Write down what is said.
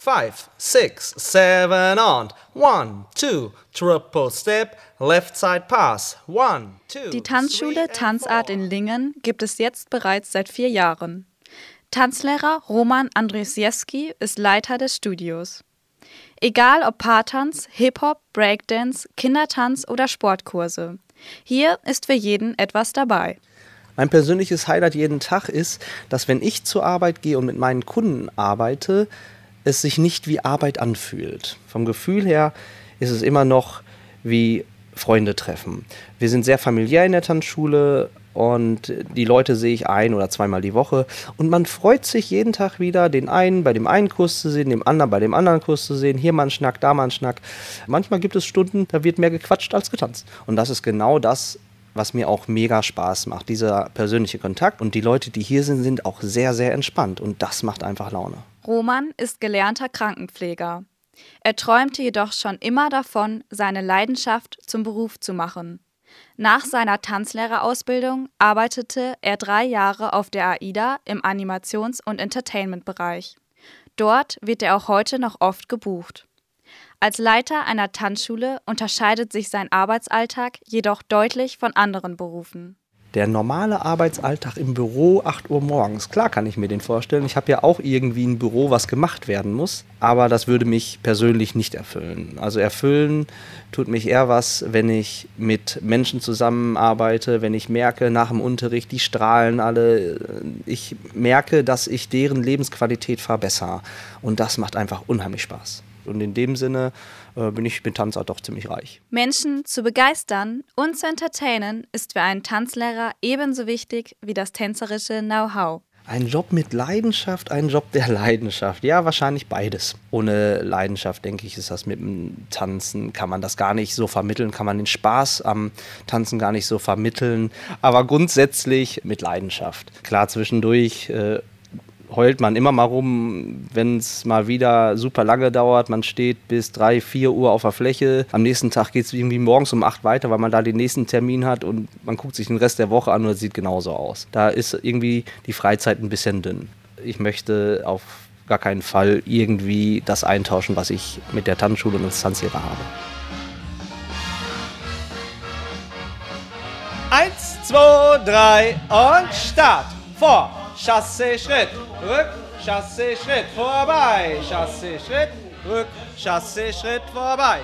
five, six, seven und one, two, triple step, left side pass, one, two. Die Tanzschule Tanzart in Lingen gibt es jetzt bereits seit vier Jahren. Tanzlehrer Roman Andrzejewski ist Leiter des Studios. Egal ob Paartanz, Hip-Hop, Breakdance, Kindertanz oder Sportkurse. Hier ist für jeden etwas dabei. Mein persönliches Highlight jeden Tag ist, dass wenn ich zur Arbeit gehe und mit meinen Kunden arbeite, es sich nicht wie Arbeit anfühlt. Vom Gefühl her ist es immer noch wie Freunde treffen. Wir sind sehr familiär in der Tanzschule und die Leute sehe ich ein oder zweimal die Woche und man freut sich jeden Tag wieder, den einen bei dem einen Kurs zu sehen, dem anderen bei dem anderen Kurs zu sehen, hier mal ein Schnack, da mal ein Schnack. Manchmal gibt es Stunden, da wird mehr gequatscht als getanzt. Und das ist genau das, was mir auch mega Spaß macht, dieser persönliche Kontakt. Und die Leute, die hier sind, sind auch sehr, sehr entspannt und das macht einfach Laune. Roman ist gelernter Krankenpfleger. Er träumte jedoch schon immer davon, seine Leidenschaft zum Beruf zu machen. Nach seiner Tanzlehrerausbildung arbeitete er drei Jahre auf der AIDA im Animations- und Entertainment-Bereich. Dort wird er auch heute noch oft gebucht. Als Leiter einer Tanzschule unterscheidet sich sein Arbeitsalltag jedoch deutlich von anderen Berufen der normale Arbeitsalltag im Büro 8 Uhr morgens. Klar kann ich mir den vorstellen. Ich habe ja auch irgendwie ein Büro, was gemacht werden muss. Aber das würde mich persönlich nicht erfüllen. Also erfüllen tut mich eher was, wenn ich mit Menschen zusammenarbeite, wenn ich merke nach dem Unterricht, die strahlen alle. Ich merke, dass ich deren Lebensqualität verbessere. Und das macht einfach unheimlich Spaß. Und in dem Sinne äh, bin ich mit Tanzart doch ziemlich reich. Menschen zu begeistern und zu entertainen ist für einen Tanzlehrer ebenso wichtig wie das tänzerische Know-how. Ein Job mit Leidenschaft, ein Job der Leidenschaft. Ja, wahrscheinlich beides. Ohne Leidenschaft, denke ich, ist das mit dem Tanzen, kann man das gar nicht so vermitteln, kann man den Spaß am Tanzen gar nicht so vermitteln. Aber grundsätzlich mit Leidenschaft. Klar, zwischendurch äh, heult man immer mal rum, wenn es mal wieder super lange dauert. Man steht bis 3, 4 Uhr auf der Fläche. Am nächsten Tag geht es irgendwie morgens um 8 weiter, weil man da den nächsten Termin hat und man guckt sich den Rest der Woche an und es sieht genauso aus. Da ist irgendwie die Freizeit ein bisschen dünn. Ich möchte auf gar keinen Fall irgendwie das eintauschen, was ich mit der Tanzschule und als Tanzlehrer habe. Eins, zwei, drei und Start. Vor. Chassé, Schritt, rück, Chassé, Schritt, vorbei, Chassé, Schritt, rück, Chassé, Schritt, vorbei.